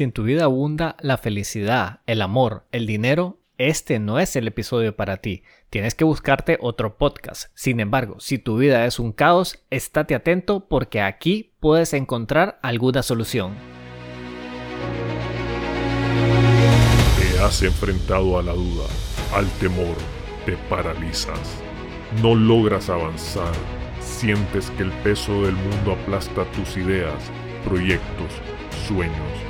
Si en tu vida abunda la felicidad, el amor, el dinero, este no es el episodio para ti. Tienes que buscarte otro podcast. Sin embargo, si tu vida es un caos, estate atento porque aquí puedes encontrar alguna solución. Te has enfrentado a la duda, al temor, te paralizas. No logras avanzar. Sientes que el peso del mundo aplasta tus ideas, proyectos, sueños.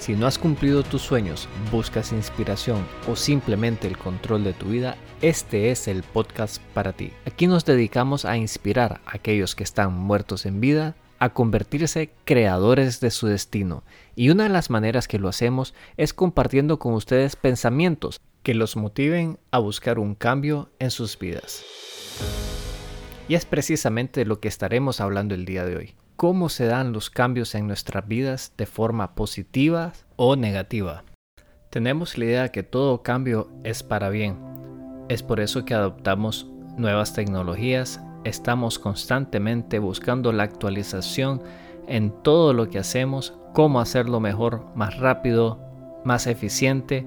Si no has cumplido tus sueños, buscas inspiración o simplemente el control de tu vida, este es el podcast para ti. Aquí nos dedicamos a inspirar a aquellos que están muertos en vida a convertirse creadores de su destino. Y una de las maneras que lo hacemos es compartiendo con ustedes pensamientos que los motiven a buscar un cambio en sus vidas. Y es precisamente lo que estaremos hablando el día de hoy cómo se dan los cambios en nuestras vidas de forma positiva o negativa. Tenemos la idea que todo cambio es para bien. Es por eso que adoptamos nuevas tecnologías, estamos constantemente buscando la actualización en todo lo que hacemos, cómo hacerlo mejor, más rápido, más eficiente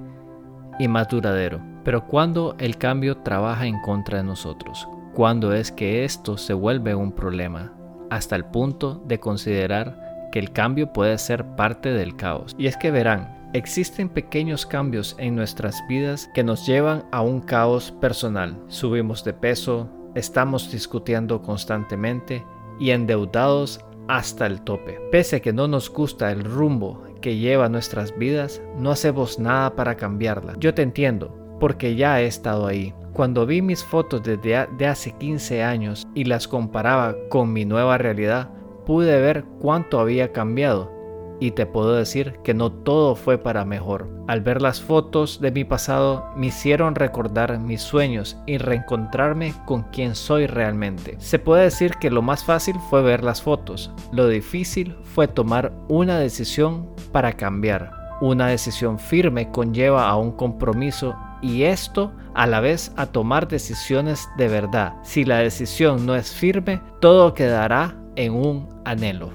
y más duradero. Pero cuando el cambio trabaja en contra de nosotros, cuando es que esto se vuelve un problema, hasta el punto de considerar que el cambio puede ser parte del caos. Y es que verán, existen pequeños cambios en nuestras vidas que nos llevan a un caos personal. Subimos de peso, estamos discutiendo constantemente y endeudados hasta el tope. Pese a que no nos gusta el rumbo que lleva nuestras vidas, no hacemos nada para cambiarla. Yo te entiendo, porque ya he estado ahí. Cuando vi mis fotos desde de hace 15 años y las comparaba con mi nueva realidad, pude ver cuánto había cambiado. Y te puedo decir que no todo fue para mejor. Al ver las fotos de mi pasado me hicieron recordar mis sueños y reencontrarme con quien soy realmente. Se puede decir que lo más fácil fue ver las fotos. Lo difícil fue tomar una decisión para cambiar. Una decisión firme conlleva a un compromiso y esto a la vez a tomar decisiones de verdad. Si la decisión no es firme, todo quedará en un anhelo.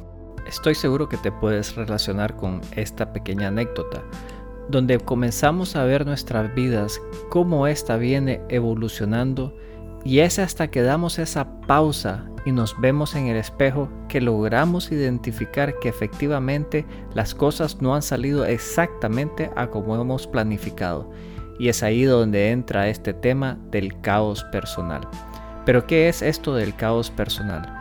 Estoy seguro que te puedes relacionar con esta pequeña anécdota, donde comenzamos a ver nuestras vidas, cómo ésta viene evolucionando y es hasta que damos esa pausa y nos vemos en el espejo que logramos identificar que efectivamente las cosas no han salido exactamente a como hemos planificado y es ahí donde entra este tema del caos personal. Pero ¿qué es esto del caos personal?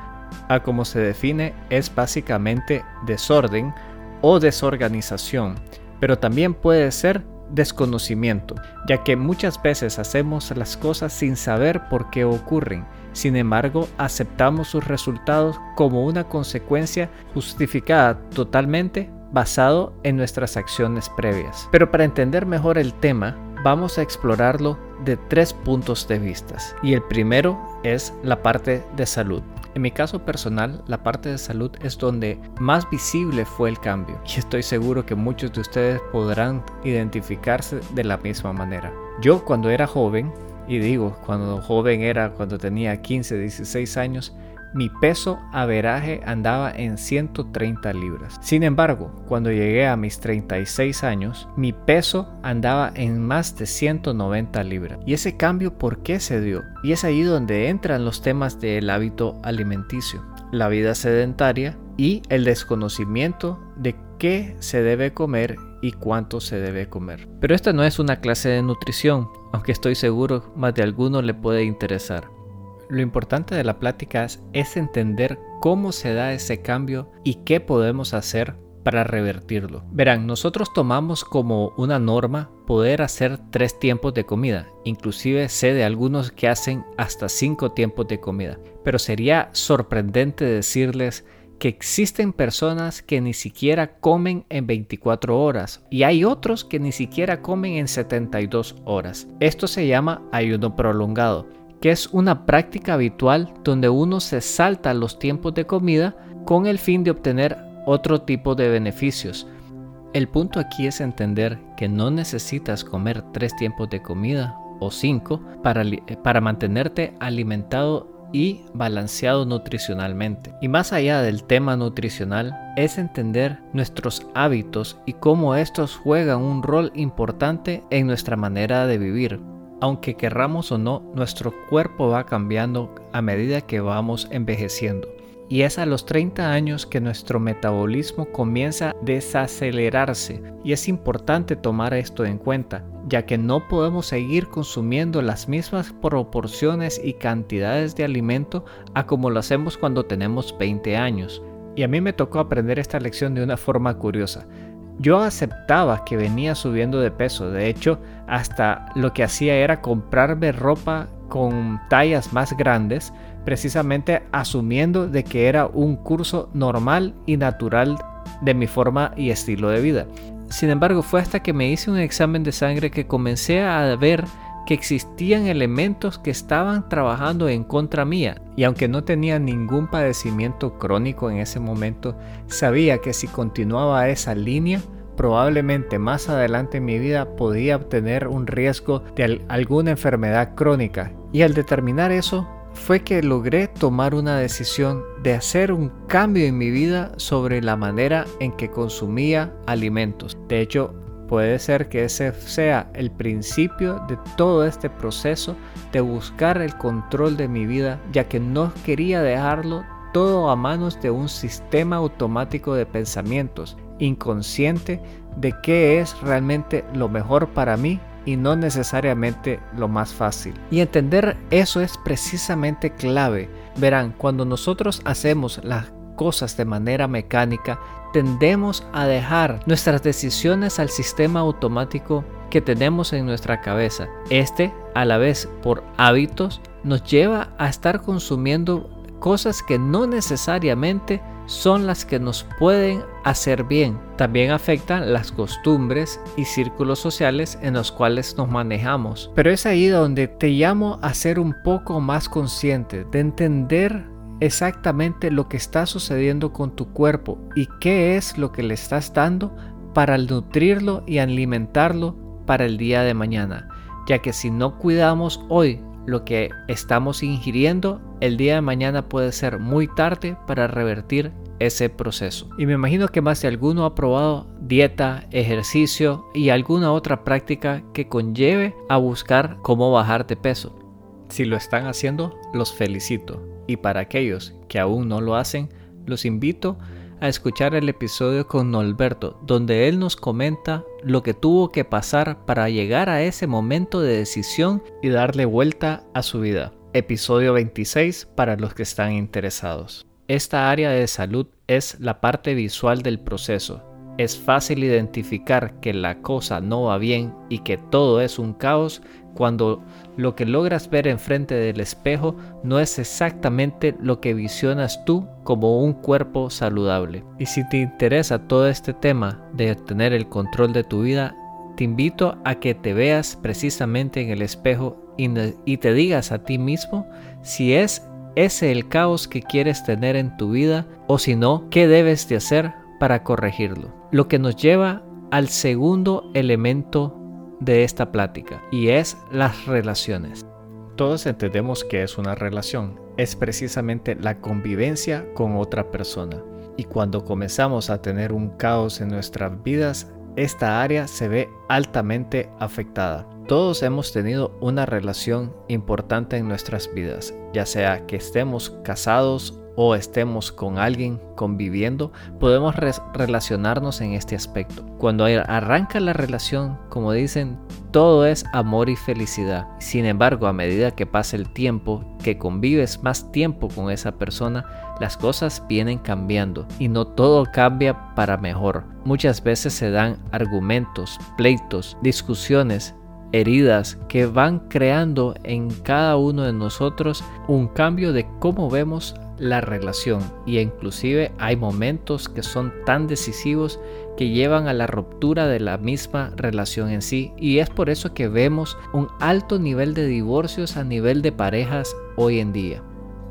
A como se define es básicamente desorden o desorganización, pero también puede ser desconocimiento, ya que muchas veces hacemos las cosas sin saber por qué ocurren. Sin embargo, aceptamos sus resultados como una consecuencia justificada totalmente basado en nuestras acciones previas. Pero para entender mejor el tema, vamos a explorarlo de tres puntos de vista. Y el primero es la parte de salud. En mi caso personal, la parte de salud es donde más visible fue el cambio y estoy seguro que muchos de ustedes podrán identificarse de la misma manera. Yo cuando era joven, y digo, cuando joven era cuando tenía 15, 16 años, mi peso averaje andaba en 130 libras. Sin embargo, cuando llegué a mis 36 años, mi peso andaba en más de 190 libras. ¿Y ese cambio por qué se dio? Y es ahí donde entran los temas del hábito alimenticio, la vida sedentaria y el desconocimiento de qué se debe comer y cuánto se debe comer. Pero esta no es una clase de nutrición, aunque estoy seguro más de alguno le puede interesar. Lo importante de la plática es, entender cómo se da ese cambio y qué podemos hacer para revertirlo. Verán, nosotros tomamos como una norma poder hacer tres tiempos de comida. Inclusive sé de algunos que hacen hasta cinco tiempos de comida. Pero sería sorprendente decirles que existen personas que ni siquiera comen en 24 horas y hay otros que ni siquiera comen en 72 horas. Esto se llama ayuno prolongado, que es una práctica habitual donde uno se salta los tiempos de comida con el fin de obtener otro tipo de beneficios. El punto aquí es entender que no necesitas comer tres tiempos de comida o cinco para, para mantenerte alimentado y balanceado nutricionalmente. Y más allá del tema nutricional, es entender nuestros hábitos y cómo estos juegan un rol importante en nuestra manera de vivir. Aunque querramos o no, nuestro cuerpo va cambiando a medida que vamos envejeciendo. Y es a los 30 años que nuestro metabolismo comienza a desacelerarse y es importante tomar esto en cuenta, ya que no podemos seguir consumiendo las mismas proporciones y cantidades de alimento a como lo hacemos cuando tenemos 20 años. Y a mí me tocó aprender esta lección de una forma curiosa. Yo aceptaba que venía subiendo de peso, de hecho, hasta lo que hacía era comprarme ropa con tallas más grandes precisamente asumiendo de que era un curso normal y natural de mi forma y estilo de vida. Sin embargo, fue hasta que me hice un examen de sangre que comencé a ver que existían elementos que estaban trabajando en contra mía. Y aunque no tenía ningún padecimiento crónico en ese momento, sabía que si continuaba esa línea, probablemente más adelante en mi vida podía obtener un riesgo de alguna enfermedad crónica. Y al determinar eso, fue que logré tomar una decisión de hacer un cambio en mi vida sobre la manera en que consumía alimentos. De hecho, puede ser que ese sea el principio de todo este proceso de buscar el control de mi vida, ya que no quería dejarlo todo a manos de un sistema automático de pensamientos, inconsciente de qué es realmente lo mejor para mí y no necesariamente lo más fácil. Y entender eso es precisamente clave. Verán, cuando nosotros hacemos las cosas de manera mecánica, tendemos a dejar nuestras decisiones al sistema automático que tenemos en nuestra cabeza. Este, a la vez por hábitos, nos lleva a estar consumiendo cosas que no necesariamente son las que nos pueden hacer bien. También afectan las costumbres y círculos sociales en los cuales nos manejamos. Pero es ahí donde te llamo a ser un poco más consciente, de entender exactamente lo que está sucediendo con tu cuerpo y qué es lo que le estás dando para nutrirlo y alimentarlo para el día de mañana. Ya que si no cuidamos hoy lo que estamos ingiriendo, el día de mañana puede ser muy tarde para revertir ese proceso. Y me imagino que más de alguno ha probado dieta, ejercicio y alguna otra práctica que conlleve a buscar cómo bajar de peso. Si lo están haciendo, los felicito. Y para aquellos que aún no lo hacen, los invito a escuchar el episodio con Norberto, donde él nos comenta lo que tuvo que pasar para llegar a ese momento de decisión y darle vuelta a su vida. Episodio 26 para los que están interesados. Esta área de salud es la parte visual del proceso. Es fácil identificar que la cosa no va bien y que todo es un caos cuando lo que logras ver enfrente del espejo no es exactamente lo que visionas tú como un cuerpo saludable. Y si te interesa todo este tema de tener el control de tu vida, te invito a que te veas precisamente en el espejo y, te digas a ti mismo si es ese el caos que quieres tener en tu vida o si no, qué debes de hacer para corregirlo. Lo que nos lleva al segundo elemento de esta plática y es las relaciones. Todos entendemos que es una relación, es precisamente la convivencia con otra persona. Y cuando comenzamos a tener un caos en nuestras vidas, esta área se ve altamente afectada. Todos hemos tenido una relación importante en nuestras vidas, ya sea que estemos casados o estemos con alguien conviviendo, podemos relacionarnos en este aspecto. Cuando arranca la relación, como dicen, todo es amor y felicidad. Sin embargo, a medida que pasa el tiempo, que convives más tiempo con esa persona, las cosas vienen cambiando y no todo cambia para mejor. Muchas veces se dan argumentos, pleitos, discusiones heridas que van creando en cada uno de nosotros un cambio de cómo vemos la relación y inclusive hay momentos que son tan decisivos que llevan a la ruptura de la misma relación en sí y es por eso que vemos un alto nivel de divorcios a nivel de parejas hoy en día.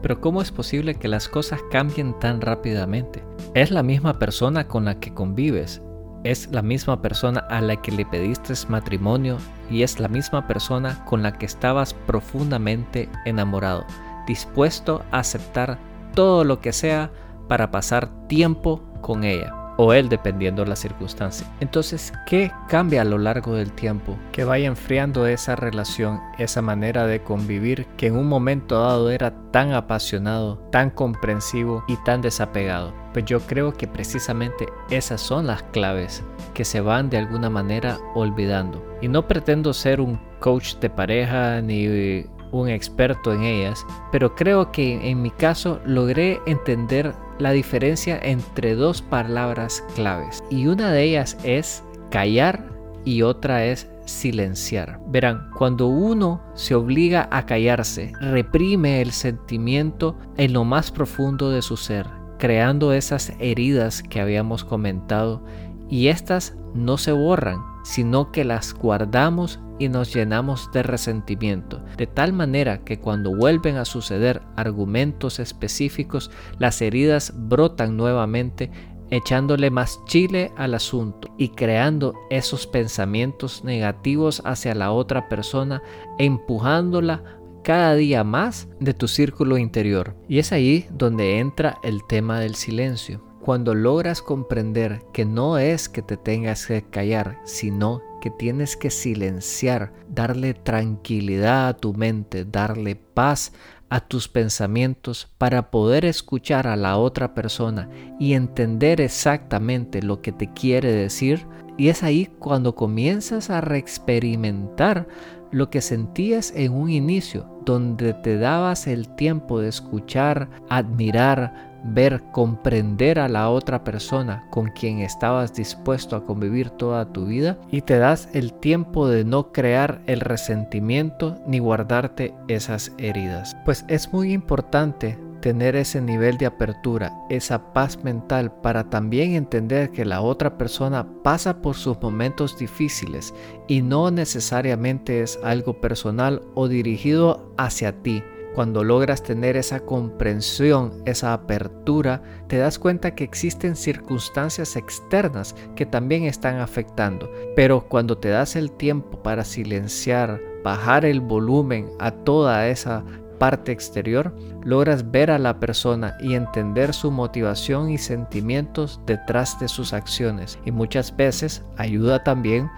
Pero ¿cómo es posible que las cosas cambien tan rápidamente? Es la misma persona con la que convives, es la misma persona a la que le pediste matrimonio y es la misma persona con la que estabas profundamente enamorado, dispuesto a aceptar todo lo que sea para pasar tiempo con ella o él dependiendo de la circunstancia. Entonces, ¿qué cambia a lo largo del tiempo? Que vaya enfriando esa relación, esa manera de convivir que en un momento dado era tan apasionado, tan comprensivo y tan desapegado. Pues yo creo que precisamente esas son las claves que se van de alguna manera olvidando. Y no pretendo ser un coach de pareja ni un experto en ellas, pero creo que en mi caso logré entender la diferencia entre dos palabras claves y una de ellas es callar y otra es silenciar. Verán, cuando uno se obliga a callarse, reprime el sentimiento en lo más profundo de su ser, creando esas heridas que habíamos comentado y estas no se borran, sino que las guardamos y nos llenamos de resentimiento, de tal manera que cuando vuelven a suceder argumentos específicos, las heridas brotan nuevamente echándole más chile al asunto y creando esos pensamientos negativos hacia la otra persona, empujándola cada día más de tu círculo interior. Y es ahí donde entra el tema del silencio. Cuando logras comprender que no es que te tengas que callar, sino que tienes que silenciar, darle tranquilidad a tu mente, darle paz a tus pensamientos para poder escuchar a la otra persona y entender exactamente lo que te quiere decir. Y es ahí cuando comienzas a reexperimentar lo que sentías en un inicio, donde te dabas el tiempo de escuchar, admirar, ver, comprender a la otra persona con quien estabas dispuesto a convivir toda tu vida y te das el tiempo de no crear el resentimiento ni guardarte esas heridas. Pues es muy importante tener ese nivel de apertura, esa paz mental para también entender que la otra persona pasa por sus momentos difíciles y no necesariamente es algo personal o dirigido hacia ti cuando logras tener esa comprensión, esa apertura, te das cuenta que existen circunstancias externas que también están afectando. Pero cuando te das el tiempo para silenciar, bajar el volumen a toda esa parte exterior, logras ver a la persona y entender su motivación y sentimientos detrás de sus acciones. Y muchas veces ayuda también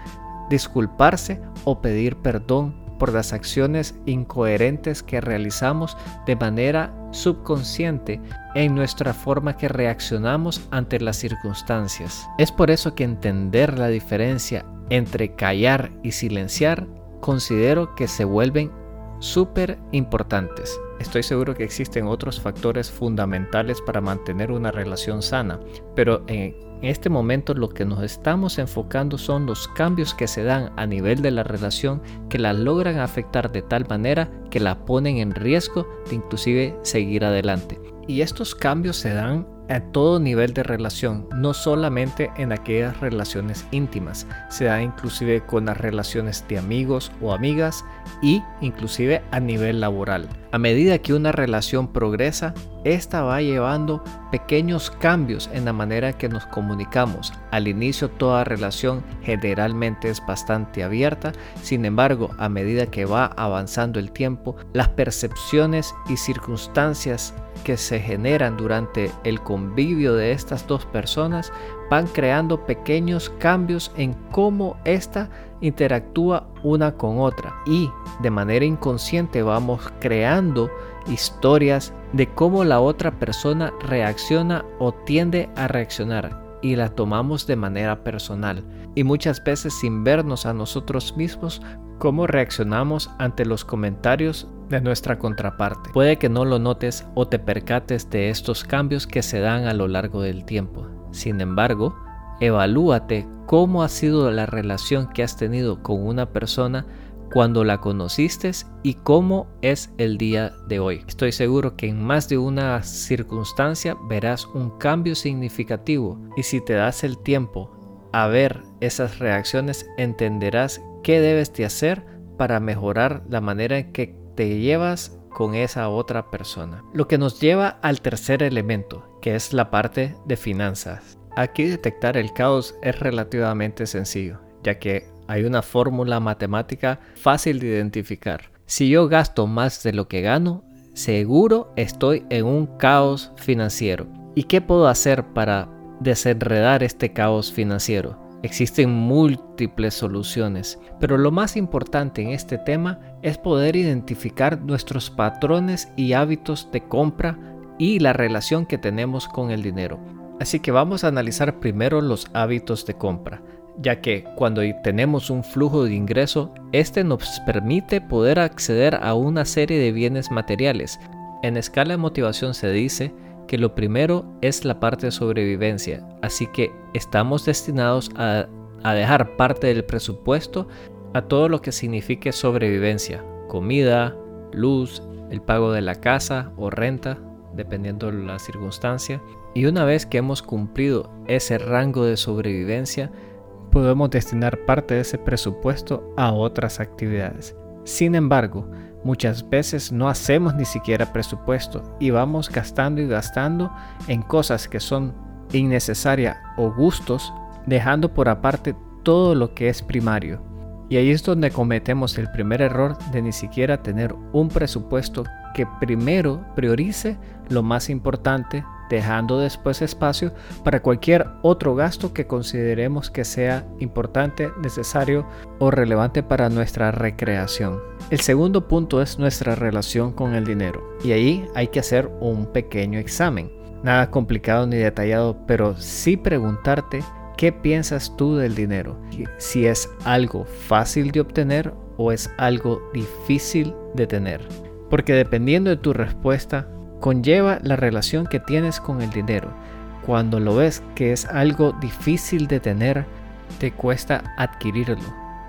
disculparse o pedir perdón por las acciones incoherentes que realizamos de manera subconsciente en nuestra forma que reaccionamos ante las circunstancias. Es por eso que entender la diferencia entre callar y silenciar considero que se vuelven súper importantes. Estoy seguro que existen otros factores fundamentales para mantener una relación sana, pero en este momento lo que nos estamos enfocando son los cambios que se dan a nivel de la relación que la logran afectar de tal manera que la ponen en riesgo de inclusive seguir adelante. Y estos cambios se dan a todo nivel de relación, no solamente en aquellas relaciones íntimas, se da inclusive con las relaciones de amigos o amigas y inclusive a nivel laboral. A medida que una relación progresa, esta va llevando pequeños cambios en la manera que nos comunicamos. Al inicio toda relación generalmente es bastante abierta, sin embargo a medida que va avanzando el tiempo, las percepciones y circunstancias que se generan durante el convivio de estas dos personas van creando pequeños cambios en cómo ésta interactúa una con otra y de manera inconsciente vamos creando historias de cómo la otra persona reacciona o tiende a reaccionar y la tomamos de manera personal y muchas veces sin vernos a nosotros mismos cómo reaccionamos ante los comentarios de nuestra contraparte. Puede que no lo notes o te percates de estos cambios que se dan a lo largo del tiempo. Sin embargo, evalúate cómo ha sido la relación que has tenido con una persona cuando la conociste y cómo es el día de hoy. Estoy seguro que en más de una circunstancia verás un cambio significativo y si te das el tiempo a ver esas reacciones entenderás qué debes de hacer para mejorar la manera en que te llevas con esa otra persona. Lo que nos lleva al tercer elemento, que es la parte de finanzas. Aquí detectar el caos es relativamente sencillo, ya que hay una fórmula matemática fácil de identificar. Si yo gasto más de lo que gano, seguro estoy en un caos financiero. ¿Y qué puedo hacer para desenredar este caos financiero? Existen múltiples soluciones, pero lo más importante en este tema es poder identificar nuestros patrones y hábitos de compra y la relación que tenemos con el dinero. Así que vamos a analizar primero los hábitos de compra, ya que cuando tenemos un flujo de ingreso, este nos permite poder acceder a una serie de bienes materiales. En escala de motivación se dice que lo primero es la parte de sobrevivencia, así que estamos destinados a, dejar parte del presupuesto a todo lo que signifique sobrevivencia, comida, luz, el pago de la casa o renta, dependiendo de la circunstancia. Y una vez que hemos cumplido ese rango de sobrevivencia, podemos destinar parte de ese presupuesto a otras actividades. Sin embargo, Muchas veces no hacemos ni siquiera presupuesto y vamos gastando y gastando en cosas que son innecesarias o gustos, dejando por aparte todo lo que es primario. Y ahí es donde cometemos el primer error de ni siquiera tener un presupuesto que primero priorice lo más importante dejando después espacio para cualquier otro gasto que consideremos que sea importante, necesario o relevante para nuestra recreación. El segundo punto es nuestra relación con el dinero y ahí hay que hacer un pequeño examen. Nada complicado ni detallado, pero sí preguntarte qué piensas tú del dinero. Si es algo fácil de obtener o es algo difícil de tener. Porque dependiendo de tu respuesta, conlleva la relación que tienes con el dinero. Cuando lo ves que es algo difícil de tener, te cuesta adquirirlo.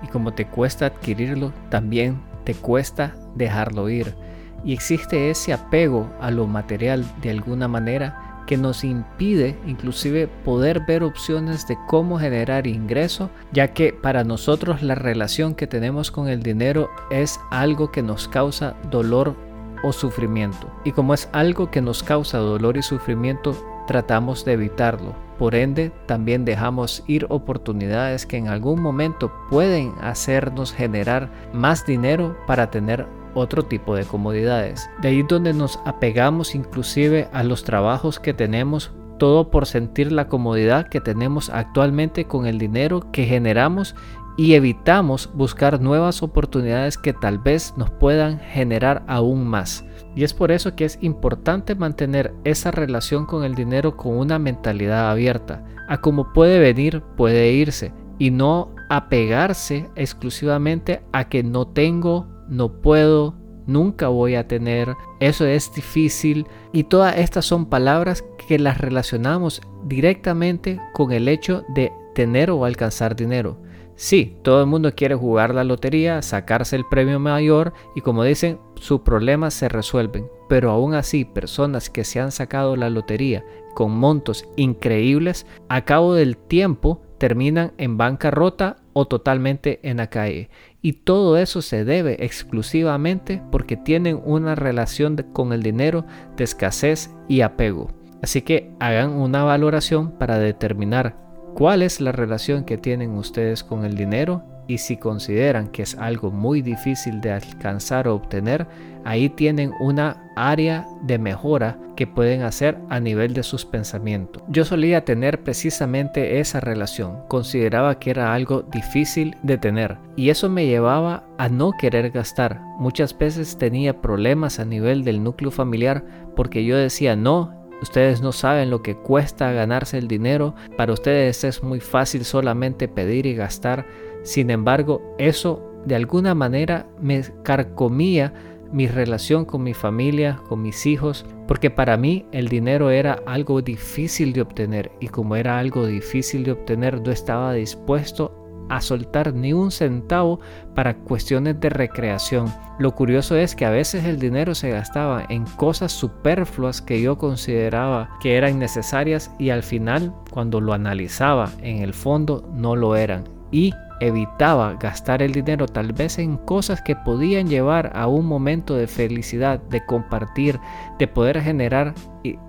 Y como te cuesta adquirirlo, también te cuesta dejarlo ir. Y existe ese apego a lo material de alguna manera que nos impide inclusive poder ver opciones de cómo generar ingreso, ya que para nosotros la relación que tenemos con el dinero es algo que nos causa dolor o sufrimiento. Y como es algo que nos causa dolor y sufrimiento, tratamos de evitarlo. Por ende, también dejamos ir oportunidades que en algún momento pueden hacernos generar más dinero para tener otro tipo de comodidades. De ahí donde nos apegamos inclusive a los trabajos que tenemos todo por sentir la comodidad que tenemos actualmente con el dinero que generamos y evitamos buscar nuevas oportunidades que tal vez nos puedan generar aún más. Y es por eso que es importante mantener esa relación con el dinero con una mentalidad abierta. A como puede venir, puede irse. Y no apegarse exclusivamente a que no tengo, no puedo, nunca voy a tener, eso es difícil. Y todas estas son palabras que las relacionamos directamente con el hecho de tener o alcanzar dinero. Sí, todo el mundo quiere jugar la lotería, sacarse el premio mayor y como dicen, sus problemas se resuelven. Pero aún así, personas que se han sacado la lotería con montos increíbles, a cabo del tiempo terminan en bancarrota o totalmente en la calle. Y todo eso se debe exclusivamente porque tienen una relación con el dinero de escasez y apego. Así que hagan una valoración para determinar cuál es la relación que tienen ustedes con el dinero y si consideran que es algo muy difícil de alcanzar o obtener, ahí tienen una área de mejora que pueden hacer a nivel de sus pensamientos. Yo solía tener precisamente esa relación, consideraba que era algo difícil de tener y eso me llevaba a no querer gastar. Muchas veces tenía problemas a nivel del núcleo familiar porque yo decía no, Ustedes no saben lo que cuesta ganarse el dinero. Para ustedes es muy fácil solamente pedir y gastar. Sin embargo, eso de alguna manera me carcomía mi relación con mi familia, con mis hijos, porque para mí el dinero era algo difícil de obtener y como era algo difícil de obtener no estaba dispuesto a soltar ni un centavo para cuestiones de recreación. Lo curioso es que a veces el dinero se gastaba en cosas superfluas que yo consideraba que eran necesarias y al final cuando lo analizaba en el fondo no lo eran. Y evitaba gastar el dinero tal vez en cosas que podían llevar a un momento de felicidad, de compartir, de poder generar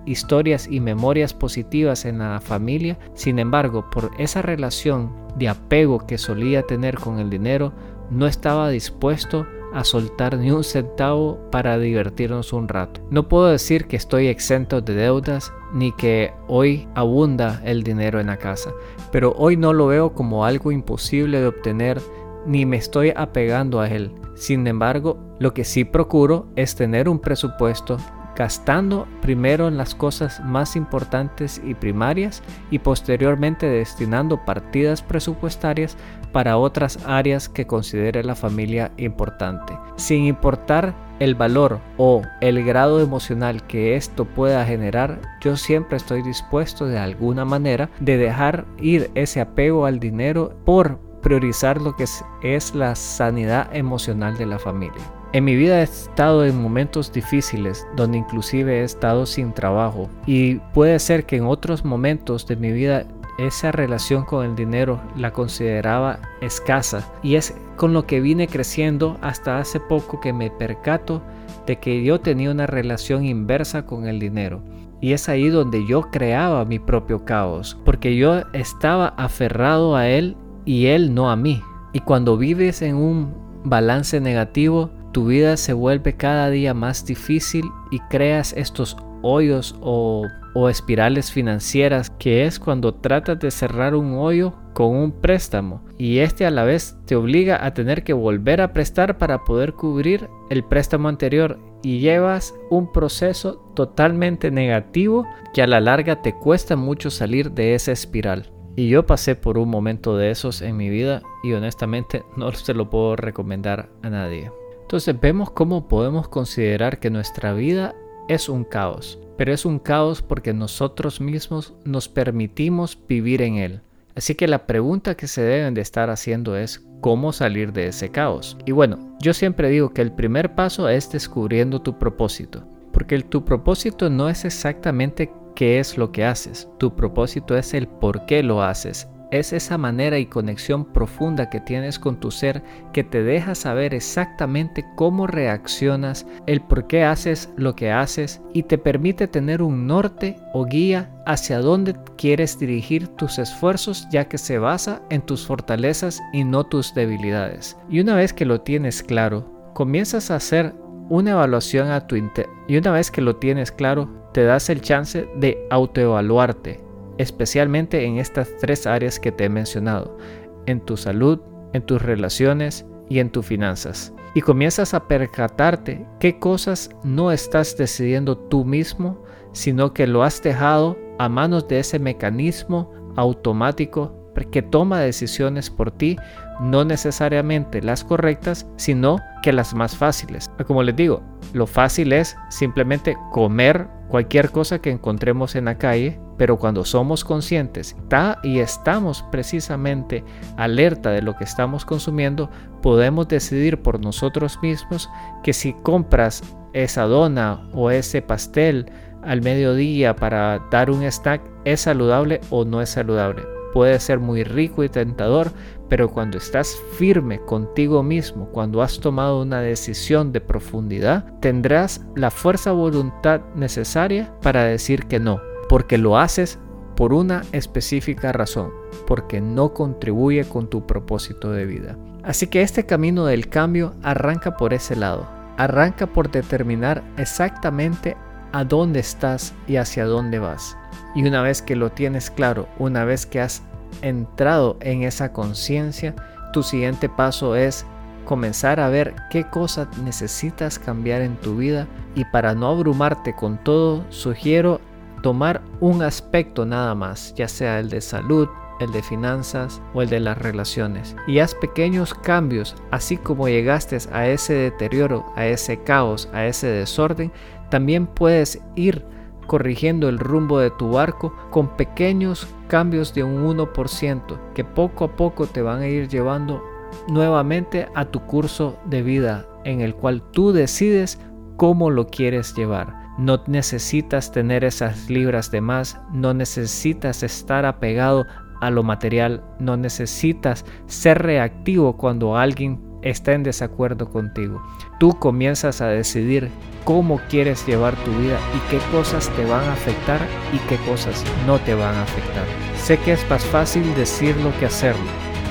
historias y memorias positivas en la familia. Sin embargo, por esa relación de apego que solía tener con el dinero, no estaba dispuesto a soltar ni un centavo para divertirnos un rato. No puedo decir que estoy exento de deudas ni que hoy abunda el dinero en la casa, pero hoy no lo veo como algo imposible de obtener ni me estoy apegando a él. Sin embargo, lo que sí procuro es tener un presupuesto gastando primero en las cosas más importantes y primarias y posteriormente destinando partidas presupuestarias para otras áreas que considere la familia importante, sin importar el valor o el grado emocional que esto pueda generar, yo siempre estoy dispuesto de alguna manera de dejar ir ese apego al dinero por priorizar lo que es, la sanidad emocional de la familia. En mi vida he estado en momentos difíciles donde inclusive he estado sin trabajo y puede ser que en otros momentos de mi vida esa relación con el dinero la consideraba escasa y es con lo que vine creciendo hasta hace poco que me percato de que yo tenía una relación inversa con el dinero. Y es ahí donde yo creaba mi propio caos, porque yo estaba aferrado a él y él no a mí. Y cuando vives en un balance negativo, tu vida se vuelve cada día más difícil y creas estos hoyos o, espirales financieras, que es cuando tratas de cerrar un hoyo con un préstamo y este a la vez te obliga a tener que volver a prestar para poder cubrir el préstamo anterior y llevas un proceso totalmente negativo que a la larga te cuesta mucho salir de esa espiral. Y yo pasé por un momento de esos en mi vida y honestamente no se lo puedo recomendar a nadie. Entonces vemos cómo podemos considerar que nuestra vida es un caos, pero es un caos porque nosotros mismos nos permitimos vivir en él. Así que la pregunta que se deben de estar haciendo es cómo salir de ese caos. Y bueno, yo siempre digo que el primer paso es descubriendo tu propósito, porque tu propósito no es exactamente qué es lo que haces, tu propósito es el por qué lo haces, es esa manera y conexión profunda que tienes con tu ser que te deja saber exactamente cómo reaccionas, el por qué haces lo que haces y te permite tener un norte o guía hacia dónde quieres dirigir tus esfuerzos ya que se basa en tus fortalezas y no tus debilidades. Y una vez que lo tienes claro, comienzas a hacer una evaluación a tu y una vez que lo tienes claro, te das el chance de autoevaluarte especialmente en estas tres áreas que te he mencionado, en tu salud, en tus relaciones y en tus finanzas. Y comienzas a percatarte qué cosas no estás decidiendo tú mismo, sino que lo has dejado a manos de ese mecanismo automático que toma decisiones por ti, no necesariamente las correctas, sino que las más fáciles. Como les digo, lo fácil es simplemente comer cualquier cosa que encontremos en la calle, pero cuando somos conscientes y estamos precisamente alerta de lo que estamos consumiendo, podemos decidir por nosotros mismos que si compras esa dona o ese pastel al mediodía para dar un snack es saludable o no es saludable. Puede ser muy rico y tentador, pero cuando estás firme contigo mismo, cuando has tomado una decisión de profundidad, tendrás la fuerza voluntad necesaria para decir que no, porque lo haces por una específica razón, porque no contribuye con tu propósito de vida. Así que este camino del cambio arranca por ese lado, arranca por determinar exactamente a dónde estás y hacia dónde vas. Y una vez que lo tienes claro, una vez que has entrado en esa conciencia, tu siguiente paso es comenzar a ver qué cosas necesitas cambiar en tu vida y para no abrumarte con todo, sugiero tomar un aspecto nada más, ya sea el de salud, el de finanzas o el de las relaciones. Y haz pequeños cambios, así como llegaste a ese deterioro, a ese caos, a ese desorden, también puedes ir corrigiendo el rumbo de tu barco con pequeños cambios de un 1% que poco a poco te van a ir llevando nuevamente a tu curso de vida en el cual tú decides cómo lo quieres llevar. No necesitas tener esas libras de más, no necesitas estar apegado a lo material, no necesitas ser reactivo cuando alguien está en desacuerdo contigo. Tú comienzas a decidir cómo quieres llevar tu vida y qué cosas te van a afectar y qué cosas no te van a afectar. Sé que es más fácil decirlo que hacerlo,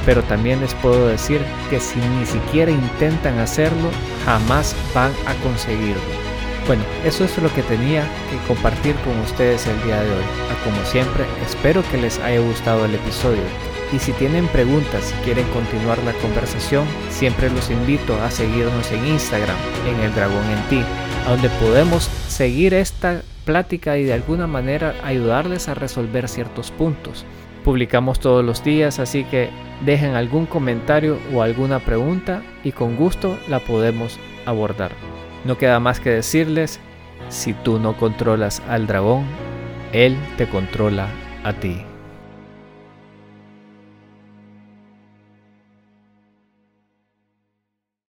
pero también les puedo decir que si ni siquiera intentan hacerlo, jamás van a conseguirlo. Bueno, eso es lo que tenía que compartir con ustedes el día de hoy. Ah, como siempre, espero que les haya gustado el episodio. Y si tienen preguntas, si quieren continuar la conversación, siempre los invito a seguirnos en Instagram, en el Dragón en Ti, donde podemos seguir esta plática y de alguna manera ayudarles a resolver ciertos puntos. Publicamos todos los días, así que dejen algún comentario o alguna pregunta y con gusto la podemos abordar. No queda más que decirles, si tú no controlas al dragón, él te controla a ti.